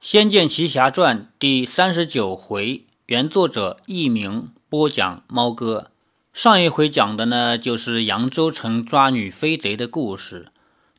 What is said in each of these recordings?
仙剑奇侠传》第三十九回，原作者佚名，播讲猫哥。上一回讲的呢，就是扬州城抓女飞贼的故事。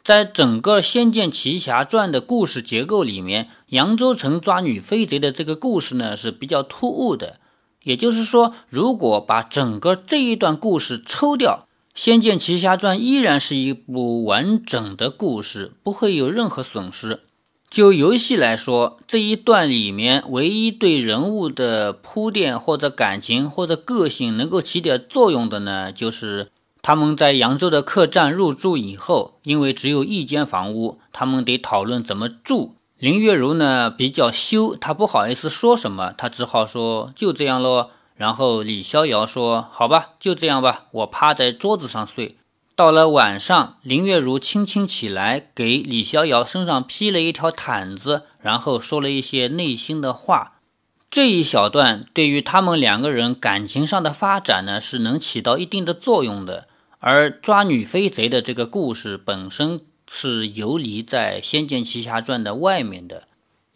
在整个《仙剑奇侠传》的故事结构里面，扬州城抓女飞贼的这个故事呢是比较突兀的。也就是说，如果把整个这一段故事抽掉，《仙剑奇侠传》依然是一部完整的故事，不会有任何损失。就游戏来说，这一段里面唯一对人物的铺垫或者感情或者个性能够起点作用的呢，就是他们在扬州的客栈入住以后，因为只有一间房屋，他们得讨论怎么住。林月如呢比较羞，她不好意思说什么，她只好说就这样喽。然后李逍遥说：“好吧，就这样吧，我趴在桌子上睡。”到了晚上，林月如轻轻起来，给李逍遥身上披了一条毯子，然后说了一些内心的话。这一小段对于他们两个人感情上的发展呢，是能起到一定的作用的。而抓女飞贼的这个故事本身是游离在《仙剑奇侠传》的外面的。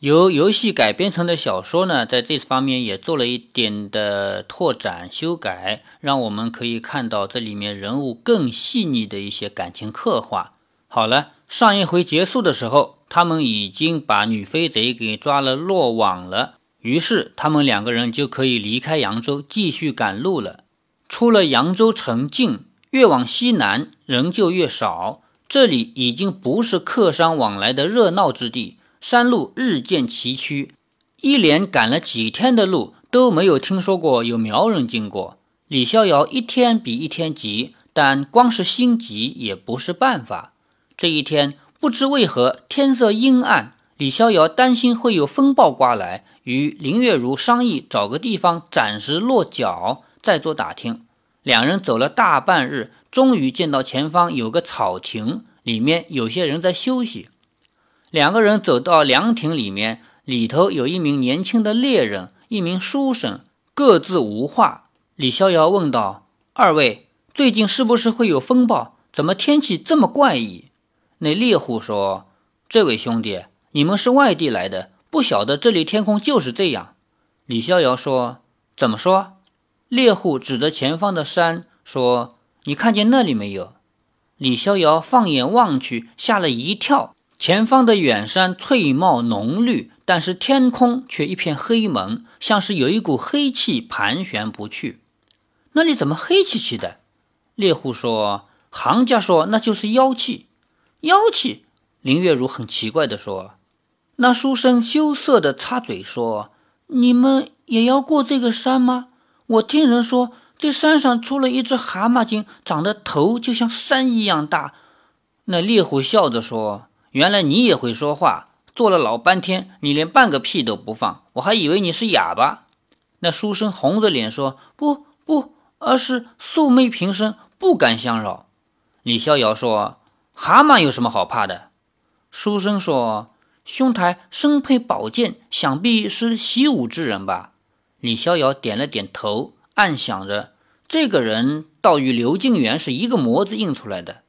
由游戏改编成的小说呢，在这方面也做了一点的拓展修改，让我们可以看到这里面人物更细腻的一些感情刻画。好了，上一回结束的时候，他们已经把女飞贼给抓了落网了，于是他们两个人就可以离开扬州，继续赶路了。出了扬州城境，越往西南人就越少，这里已经不是客商往来的热闹之地。山路日渐崎岖，一连赶了几天的路都没有听说过有苗人经过。李逍遥一天比一天急，但光是心急也不是办法。这一天不知为何天色阴暗，李逍遥担心会有风暴刮来，与林月如商议找个地方暂时落脚，再做打听。两人走了大半日，终于见到前方有个草亭，里面有些人在休息。两个人走到凉亭里面，里头有一名年轻的猎人，一名书生，各自无话。李逍遥问道：“二位最近是不是会有风暴？怎么天气这么怪异？”那猎户说：“这位兄弟，你们是外地来的，不晓得这里天空就是这样。”李逍遥说：“怎么说？”猎户指着前方的山说：“你看见那里没有？”李逍遥放眼望去，吓了一跳。前方的远山翠茂浓绿，但是天空却一片黑蒙，像是有一股黑气盘旋不去。那里怎么黑漆漆的？猎户说：“行家说那就是妖气。”妖气？林月如很奇怪地说。那书生羞涩地插嘴说：“你们也要过这个山吗？我听人说这山上出了一只蛤蟆精，长得头就像山一样大。”那猎户笑着说。原来你也会说话，做了老半天，你连半个屁都不放，我还以为你是哑巴。那书生红着脸说：“不不，而是素昧平生，不敢相扰。”李逍遥说：“蛤蟆有什么好怕的？”书生说：“兄台身佩宝剑，想必是习武之人吧？”李逍遥点了点头，暗想着：这个人倒与刘敬元是一个模子印出来的。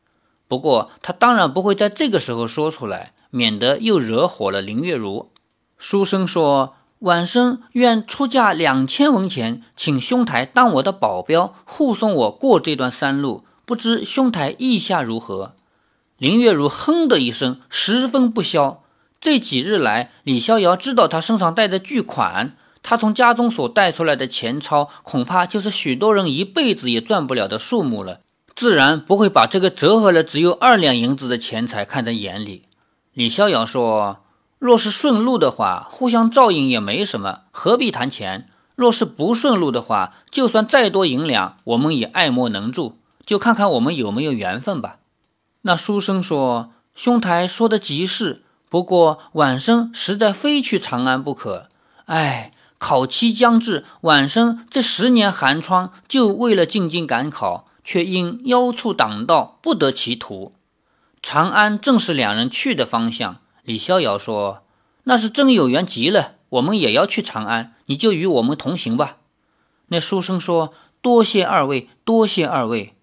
不过他当然不会在这个时候说出来，免得又惹火了林月如。书生说：“晚生愿出价两千文钱，请兄台当我的保镖，护送我过这段山路。不知兄台意下如何？”林月如哼的一声，十分不消。这几日来，李逍遥知道他身上带着巨款，他从家中所带出来的钱钞，恐怕就是许多人一辈子也赚不了的数目了。自然不会把这个折合了只有二两银子的钱财看在眼里。李逍遥说：“若是顺路的话，互相照应也没什么，何必谈钱？若是不顺路的话，就算再多银两，我们也爱莫能助。就看看我们有没有缘分吧。”那书生说：“兄台说的极是，不过晚生实在非去长安不可。哎，考期将至，晚生这十年寒窗，就为了进京赶考。”却因妖畜挡道，不得其途。长安正是两人去的方向。李逍遥说：“那是真有缘极了，我们也要去长安，你就与我们同行吧。”那书生说：“多谢二位，多谢二位。”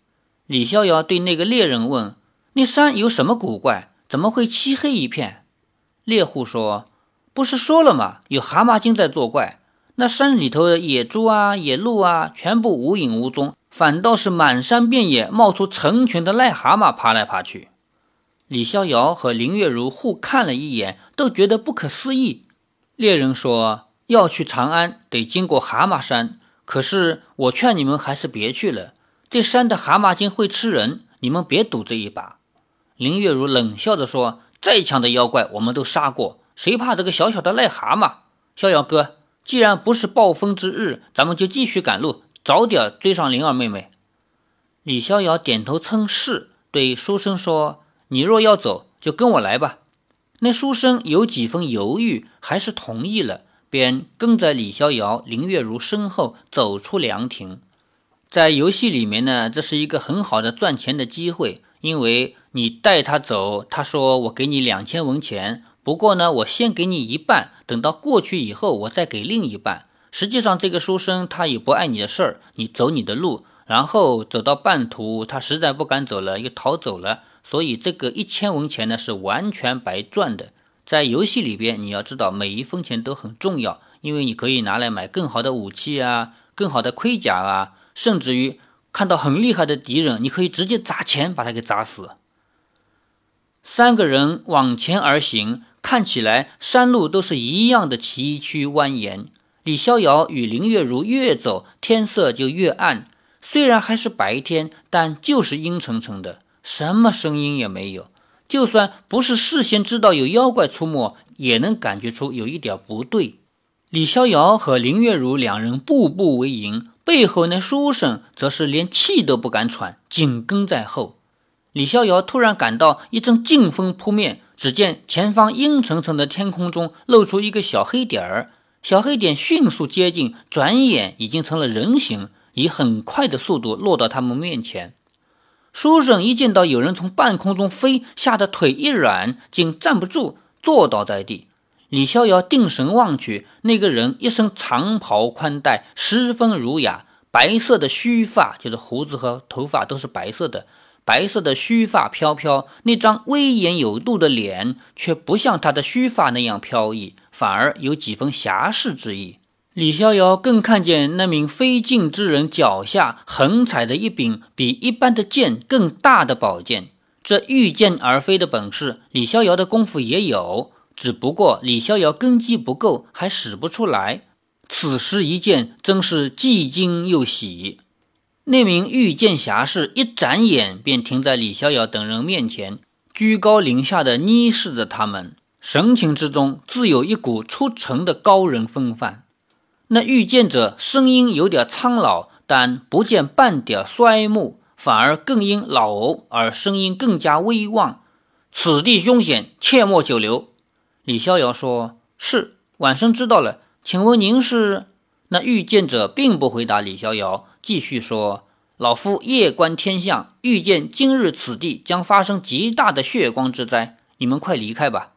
李逍遥对那个猎人问：“那山有什么古怪？怎么会漆黑一片？”猎户说：“不是说了吗？有蛤蟆精在作怪。那山里头的野猪啊、野鹿啊，全部无影无踪，反倒是满山遍野冒出成群的癞蛤蟆爬来爬去。李逍遥和林月如互看了一眼，都觉得不可思议。猎人说要去长安，得经过蛤蟆山，可是我劝你们还是别去了。这山的蛤蟆精会吃人，你们别赌这一把。林月如冷笑着说：“再强的妖怪我们都杀过，谁怕这个小小的癞蛤蟆？”逍遥哥，既然不是暴风之日，咱们就继续赶路，早点追上灵儿妹妹。李逍遥点头称是，对书生说：“你若要走，就跟我来吧。”那书生有几分犹豫，还是同意了，便跟在李逍遥、林月如身后走出凉亭。在游戏里面呢，这是一个很好的赚钱的机会，因为你带他走，他说我给你两千文钱，不过呢，我先给你一半，等到过去以后，我再给另一半。实际上，这个书生他也不碍你的事儿，你走你的路，然后走到半途，他实在不敢走了，又逃走了，所以这个一千文钱呢是完全白赚的。在游戏里边，你要知道每一分钱都很重要，因为你可以拿来买更好的武器啊，更好的盔甲啊。甚至于看到很厉害的敌人，你可以直接砸钱把他给砸死。三个人往前而行，看起来山路都是一样的崎岖蜿蜒。李逍遥与林月如越走，天色就越暗。虽然还是白天，但就是阴沉沉的，什么声音也没有。就算不是事先知道有妖怪出没，也能感觉出有一点不对。李逍遥和林月如两人步步为营。背后那书生则是连气都不敢喘，紧跟在后。李逍遥突然感到一阵劲风扑面，只见前方阴沉沉的天空中露出一个小黑点儿，小黑点迅速接近，转眼已经成了人形，以很快的速度落到他们面前。书生一见到有人从半空中飞，吓得腿一软，竟站不住，坐倒在地。李逍遥定神望去，那个人一身长袍宽带，十分儒雅。白色的须发，就是胡子和头发都是白色的，白色的须发飘飘。那张威严有度的脸，却不像他的须发那样飘逸，反而有几分侠士之意。李逍遥更看见那名飞进之人脚下横踩着一柄比一般的剑更大的宝剑。这御剑而飞的本事，李逍遥的功夫也有。只不过李逍遥根基不够，还使不出来。此时一见，真是既惊又喜。那名御剑侠士一眨眼便停在李逍遥等人面前，居高临下的睨视着他们，神情之中自有一股出尘的高人风范。那御剑者声音有点苍老，但不见半点衰暮，反而更因老而声音更加威望。此地凶险，切莫久留。李逍遥说：“是，晚生知道了。请问您是？”那御剑者并不回答李逍遥，继续说：“老夫夜观天象，预见今日此地将发生极大的血光之灾。你们快离开吧。”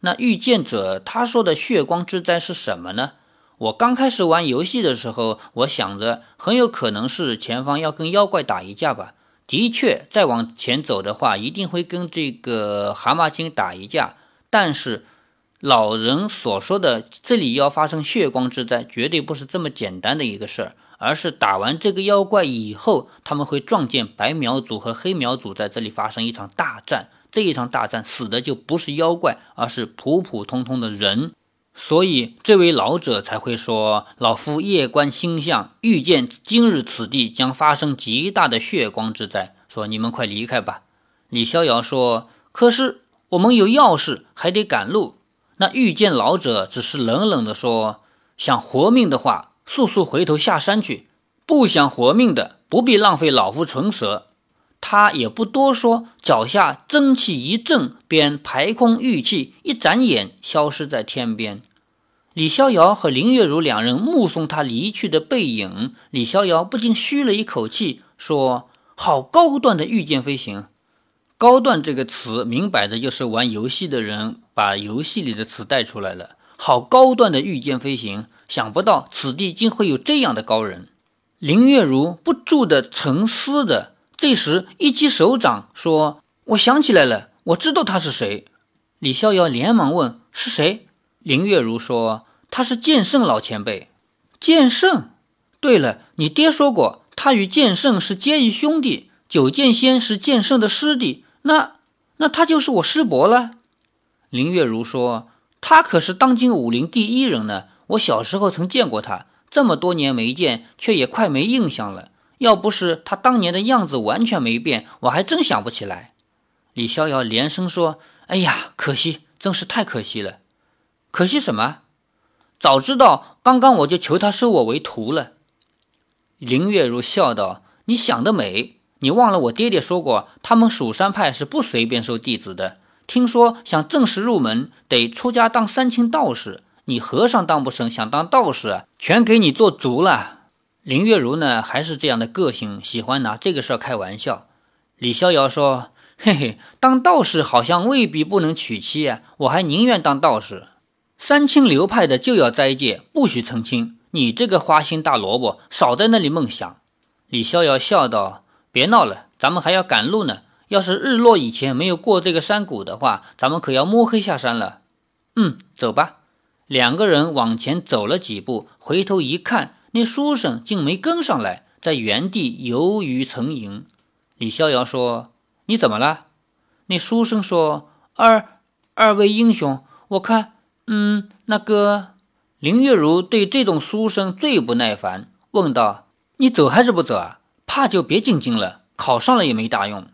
那预见者他说的血光之灾是什么呢？我刚开始玩游戏的时候，我想着很有可能是前方要跟妖怪打一架吧。的确，再往前走的话，一定会跟这个蛤蟆精打一架。但是，老人所说的这里要发生血光之灾，绝对不是这么简单的一个事儿，而是打完这个妖怪以后，他们会撞见白苗族和黑苗族在这里发生一场大战。这一场大战死的就不是妖怪，而是普普通通的人。所以，这位老者才会说：“老夫夜观星象，预见今日此地将发生极大的血光之灾。”说：“你们快离开吧。”李逍遥说：“可是。”我们有要事，还得赶路。那遇见老者只是冷冷地说：“想活命的话，速速回头下山去；不想活命的，不必浪费老夫唇舌。”他也不多说，脚下真气一震，便排空玉气，一眨眼消失在天边。李逍遥和林月如两人目送他离去的背影，李逍遥不禁吁了一口气，说：“好高端的御剑飞行。”高段这个词，明摆着就是玩游戏的人把游戏里的词带出来了。好高段的御剑飞行，想不到此地竟会有这样的高人。林月如不住的沉思着，这时一击手掌说：“我想起来了，我知道他是谁。”李逍遥连忙问：“是谁？”林月如说：“他是剑圣老前辈。”剑圣。对了，你爹说过，他与剑圣是结义兄弟。九剑仙是剑圣的师弟，那那他就是我师伯了。林月如说：“他可是当今武林第一人呢。我小时候曾见过他，这么多年没见，却也快没印象了。要不是他当年的样子完全没变，我还真想不起来。”李逍遥连声说：“哎呀，可惜，真是太可惜了。可惜什么？早知道，刚刚我就求他收我为徒了。”林月如笑道：“你想得美！你忘了我爹爹说过，他们蜀山派是不随便收弟子的。听说想正式入门，得出家当三清道士。你和尚当不成，想当道士，全给你做足了。”林月如呢，还是这样的个性，喜欢拿这个事儿开玩笑。李逍遥说：“嘿嘿，当道士好像未必不能娶妻啊，我还宁愿当道士。三清流派的就要斋戒，不许成亲。”你这个花心大萝卜，少在那里梦想。”李逍遥笑道，“别闹了，咱们还要赶路呢。要是日落以前没有过这个山谷的话，咱们可要摸黑下山了。”“嗯，走吧。”两个人往前走了几步，回头一看，那书生竟没跟上来，在原地游鱼成影。李逍遥说：“你怎么了？”那书生说：“二二位英雄，我看，嗯，那个。”林月如对这种书生最不耐烦，问道：“你走还是不走啊？怕就别进京了，考上了也没大用。”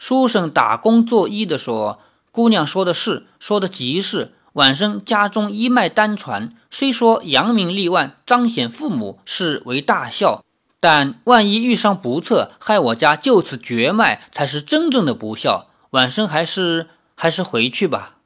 书生打工作揖的说：“姑娘说的是，说的极是。晚生家中一脉单传，虽说扬名立万，彰显父母是为大孝，但万一遇上不测，害我家就此绝脉，才是真正的不孝。晚生还是还是回去吧。”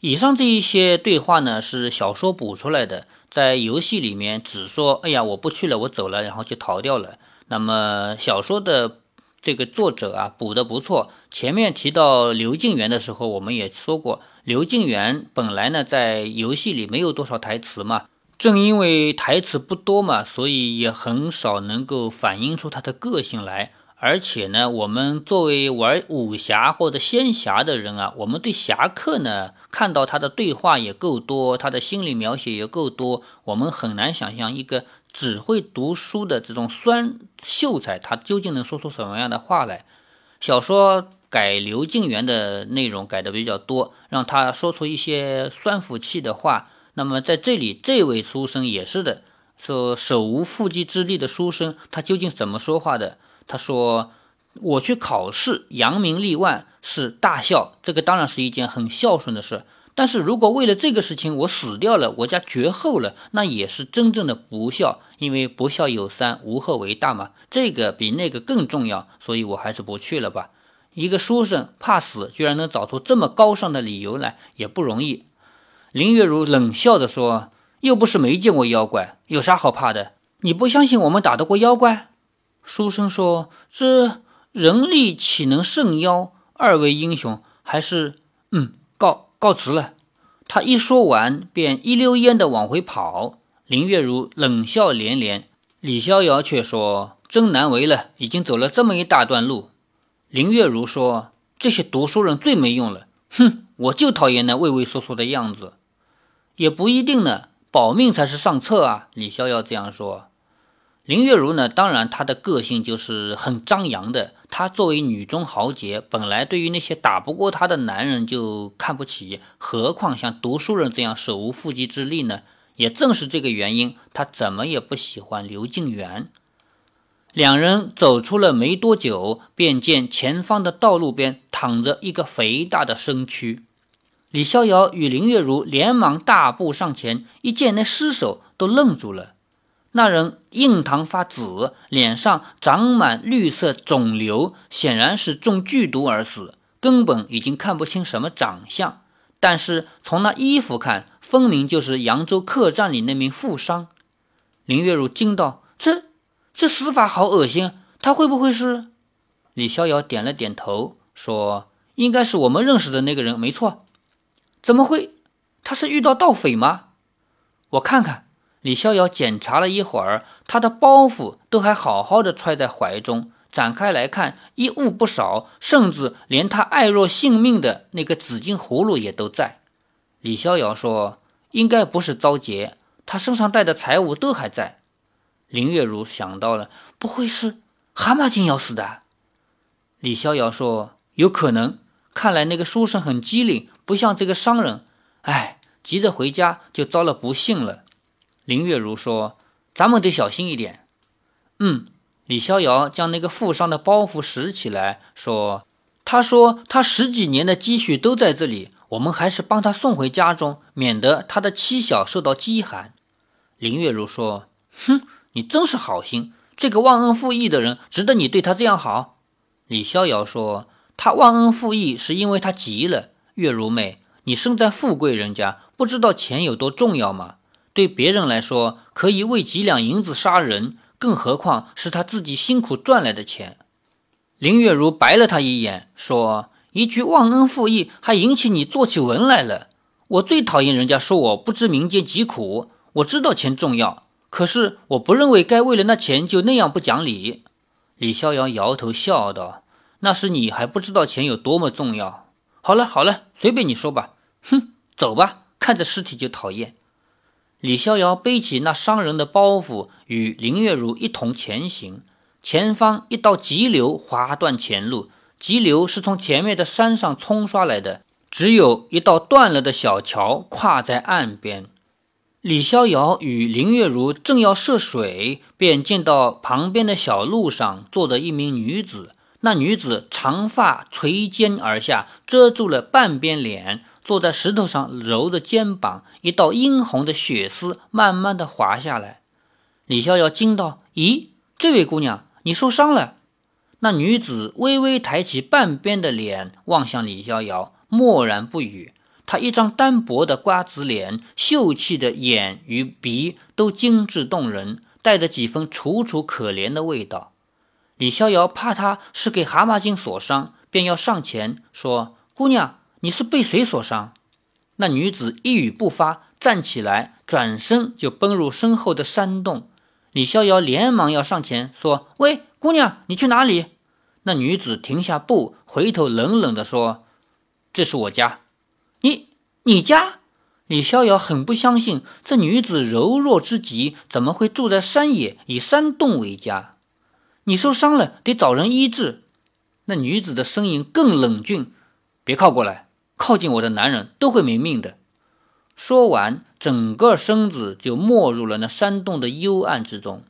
以上这一些对话呢，是小说补出来的，在游戏里面只说“哎呀，我不去了，我走了”，然后就逃掉了。那么小说的这个作者啊，补的不错。前面提到刘敬元的时候，我们也说过，刘静元本来呢在游戏里没有多少台词嘛，正因为台词不多嘛，所以也很少能够反映出他的个性来。而且呢，我们作为玩武侠或者仙侠的人啊，我们对侠客呢，看到他的对话也够多，他的心理描写也够多，我们很难想象一个只会读书的这种酸秀才，他究竟能说出什么样的话来。小说改刘敬元的内容改的比较多，让他说出一些酸腐气的话。那么在这里，这位书生也是的，说手无缚鸡之力的书生，他究竟怎么说话的？他说：“我去考试，扬名立万是大孝，这个当然是一件很孝顺的事。但是如果为了这个事情我死掉了，我家绝后了，那也是真正的不孝。因为不孝有三，无后为大嘛，这个比那个更重要。所以我还是不去了吧。一个书生怕死，居然能找出这么高尚的理由来，也不容易。”林月如冷笑着说：“又不是没见过妖怪，有啥好怕的？你不相信我们打得过妖怪？”书生说：“这人力岂能胜妖？二位英雄，还是嗯，告告辞了。”他一说完，便一溜烟的往回跑。林月如冷笑连连，李逍遥却说：“真难为了，已经走了这么一大段路。”林月如说：“这些读书人最没用了，哼，我就讨厌那畏畏缩缩的样子。”也不一定呢，保命才是上策啊。李逍遥这样说。林月如呢？当然，她的个性就是很张扬的。她作为女中豪杰，本来对于那些打不过她的男人就看不起，何况像读书人这样手无缚鸡之力呢？也正是这个原因，她怎么也不喜欢刘敬元。两人走出了没多久，便见前方的道路边躺着一个肥大的身躯。李逍遥与林月如连忙大步上前，一见那尸首，都愣住了。那人印堂发紫，脸上长满绿色肿瘤，显然是中剧毒而死，根本已经看不清什么长相。但是从那衣服看，分明就是扬州客栈里那名富商。林月如惊道：“这这死法好恶心！他会不会是？”李逍遥点了点头，说：“应该是我们认识的那个人，没错。怎么会？他是遇到盗匪吗？我看看。”李逍遥检查了一会儿，他的包袱都还好好的揣在怀中。展开来看，一物不少，甚至连他爱若性命的那个紫金葫芦也都在。李逍遥说：“应该不是遭劫，他身上带的财物都还在。林月如想到了，不会是蛤蟆精要死的？李逍遥说：“有可能。看来那个书生很机灵，不像这个商人。哎，急着回家就遭了不幸了。”林月如说：“咱们得小心一点。”嗯，李逍遥将那个负伤的包袱拾起来，说：“他说他十几年的积蓄都在这里，我们还是帮他送回家中，免得他的妻小受到饥寒。”林月如说：“哼。”你真是好心，这个忘恩负义的人值得你对他这样好。李逍遥说：“他忘恩负义是因为他急了。”月如妹，你生在富贵人家，不知道钱有多重要吗？对别人来说，可以为几两银子杀人，更何况是他自己辛苦赚来的钱。林月如白了他一眼，说：“一句忘恩负义，还引起你做起文来了。我最讨厌人家说我不知民间疾苦。我知道钱重要。”可是我不认为该为了那钱就那样不讲理。李逍遥摇头笑道：“那是你还不知道钱有多么重要。”好了好了，随便你说吧。哼，走吧，看着尸体就讨厌。李逍遥背起那伤人的包袱，与林月如一同前行。前方一道急流划断前路，急流是从前面的山上冲刷来的，只有一道断了的小桥跨在岸边。李逍遥与林月如正要涉水，便见到旁边的小路上坐着一名女子。那女子长发垂肩而下，遮住了半边脸，坐在石头上揉着肩膀，一道殷红的血丝慢慢的滑下来。李逍遥惊道：“咦，这位姑娘，你受伤了？”那女子微微抬起半边的脸，望向李逍遥，默然不语。他一张单薄的瓜子脸，秀气的眼与鼻都精致动人，带着几分楚楚可怜的味道。李逍遥怕他是给蛤蟆精所伤，便要上前说：“姑娘，你是被谁所伤？”那女子一语不发，站起来，转身就奔入身后的山洞。李逍遥连忙要上前说：“喂，姑娘，你去哪里？”那女子停下步，回头冷冷地说：“这是我家。”你家？李逍遥很不相信，这女子柔弱之极，怎么会住在山野，以山洞为家？你受伤了，得找人医治。那女子的声音更冷峻：“别靠过来，靠近我的男人都会没命的。”说完，整个身子就没入了那山洞的幽暗之中。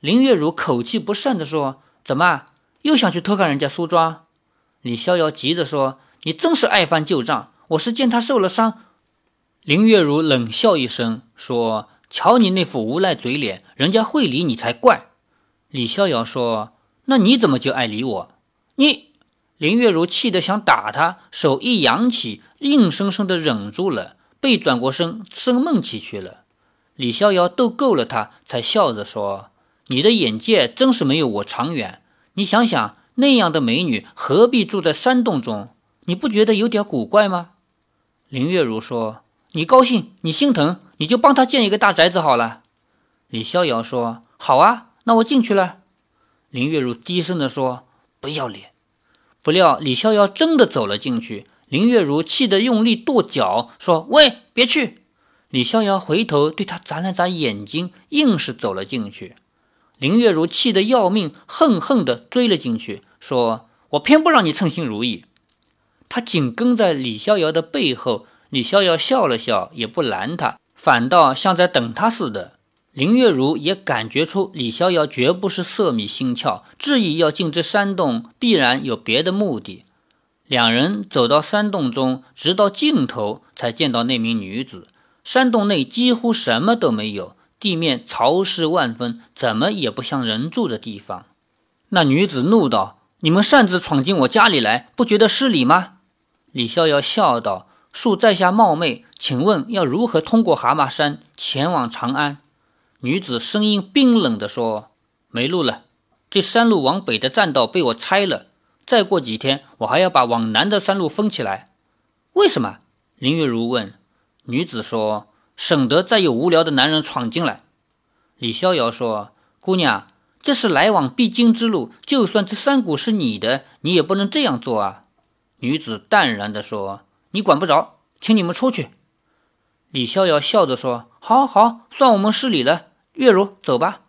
林月如口气不善地说：“怎么又想去偷看人家梳妆？”李逍遥急着说：“你真是爱翻旧账。”我是见他受了伤，林月如冷笑一声说：“瞧你那副无赖嘴脸，人家会理你才怪。”李逍遥说：“那你怎么就爱理我？”你林月如气得想打他，手一扬起，硬生生的忍住了，背转过身生闷气去了。李逍遥逗够了他，才笑着说：“你的眼界真是没有我长远。你想想，那样的美女何必住在山洞中？你不觉得有点古怪吗？”林月如说：“你高兴，你心疼，你就帮他建一个大宅子好了。”李逍遥说：“好啊，那我进去了。”林月如低声地说：“不要脸！”不料李逍遥真的走了进去。林月如气得用力跺脚，说：“喂，别去！”李逍遥回头对他眨了眨眼睛，硬是走了进去。林月如气得要命，恨恨地追了进去，说：“我偏不让你称心如意。”他紧跟在李逍遥的背后，李逍遥笑了笑，也不拦他，反倒像在等他似的。林月如也感觉出李逍遥绝不是色迷心窍，质疑要进这山洞，必然有别的目的。两人走到山洞中，直到尽头才见到那名女子。山洞内几乎什么都没有，地面潮湿万分，怎么也不像人住的地方。那女子怒道：“你们擅自闯进我家里来，不觉得失礼吗？”李逍遥笑道：“恕在下冒昧，请问要如何通过蛤蟆山前往长安？”女子声音冰冷地说：“没路了，这山路往北的栈道被我拆了。再过几天，我还要把往南的山路封起来。”为什么？林月如问。女子说：“省得再有无聊的男人闯进来。”李逍遥说：“姑娘，这是来往必经之路，就算这山谷是你的，你也不能这样做啊。”女子淡然地说：“你管不着，请你们出去。”李逍遥笑着说：“好好，算我们失礼了。月如，走吧。”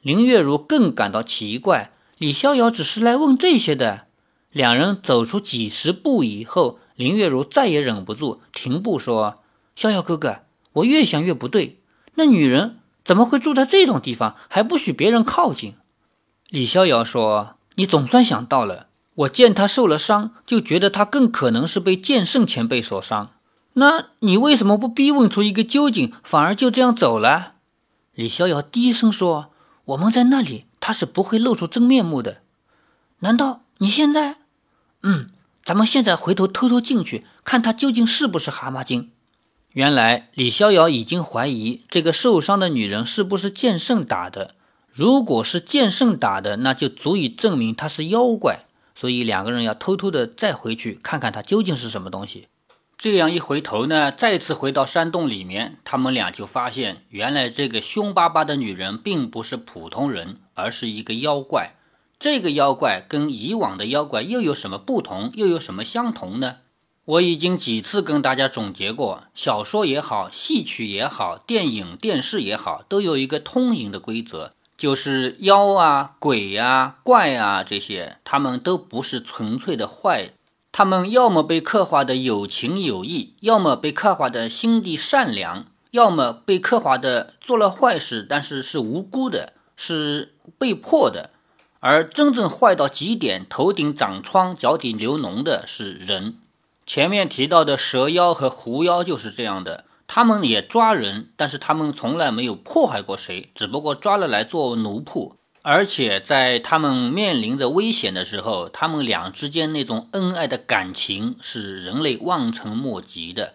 林月如更感到奇怪，李逍遥只是来问这些的。两人走出几十步以后，林月如再也忍不住，停步说：“逍遥哥哥，我越想越不对，那女人怎么会住在这种地方，还不许别人靠近？”李逍遥说：“你总算想到了。我见他受了伤，就觉得他更可能是被剑圣前辈所伤。那你为什么不逼问出一个究竟，反而就这样走了？”李逍遥低声说。我们在那里，他是不会露出真面目的。难道你现在？嗯，咱们现在回头偷偷进去，看他究竟是不是蛤蟆精。原来李逍遥已经怀疑这个受伤的女人是不是剑圣打的。如果是剑圣打的，那就足以证明他是妖怪。所以两个人要偷偷的再回去看看它究竟是什么东西。这样一回头呢，再次回到山洞里面，他们俩就发现，原来这个凶巴巴的女人并不是普通人，而是一个妖怪。这个妖怪跟以往的妖怪又有什么不同，又有什么相同呢？我已经几次跟大家总结过，小说也好，戏曲也好，电影、电视也好，都有一个通行的规则，就是妖啊、鬼啊、怪啊这些，他们都不是纯粹的坏。他们要么被刻画的有情有义，要么被刻画的心地善良，要么被刻画的做了坏事，但是是无辜的，是被迫的。而真正坏到极点，头顶长疮、脚底流脓的是人。前面提到的蛇妖和狐妖就是这样的，他们也抓人，但是他们从来没有迫害过谁，只不过抓了来做奴仆。而且在他们面临着危险的时候，他们俩之间那种恩爱的感情是人类望尘莫及的。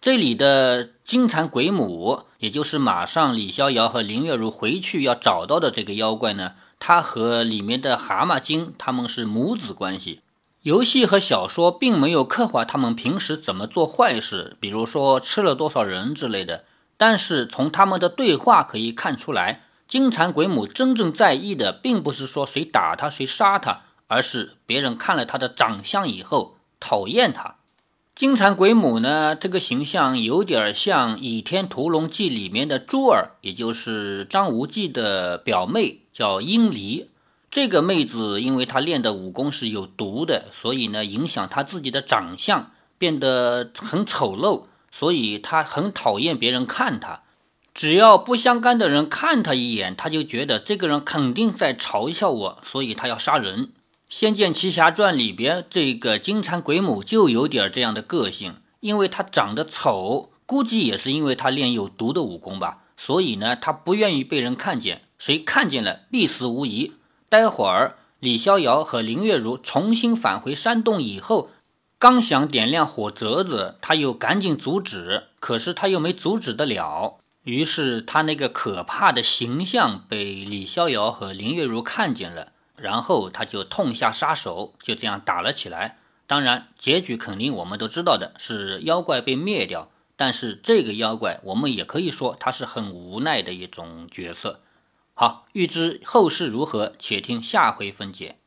这里的金蝉鬼母，也就是马上李逍遥和林月如回去要找到的这个妖怪呢，它和里面的蛤蟆精他们是母子关系。游戏和小说并没有刻画他们平时怎么做坏事，比如说吃了多少人之类的，但是从他们的对话可以看出来。金蝉鬼母真正在意的，并不是说谁打他谁杀他，而是别人看了他的长相以后讨厌他。金蝉鬼母呢，这个形象有点像《倚天屠龙记》里面的珠儿，也就是张无忌的表妹，叫殷离。这个妹子因为她练的武功是有毒的，所以呢，影响她自己的长相，变得很丑陋，所以她很讨厌别人看她。只要不相干的人看她一眼，她就觉得这个人肯定在嘲笑我，所以她要杀人。《仙剑奇侠传》里边这个金蝉鬼母就有点这样的个性，因为她长得丑，估计也是因为她练有毒的武功吧，所以呢，她不愿意被人看见，谁看见了必死无疑。待会儿李逍遥和林月如重新返回山洞以后，刚想点亮火折子，他又赶紧阻止，可是他又没阻止得了。于是他那个可怕的形象被李逍遥和林月如看见了，然后他就痛下杀手，就这样打了起来。当然，结局肯定我们都知道的是妖怪被灭掉，但是这个妖怪我们也可以说他是很无奈的一种角色。好，欲知后事如何，且听下回分解。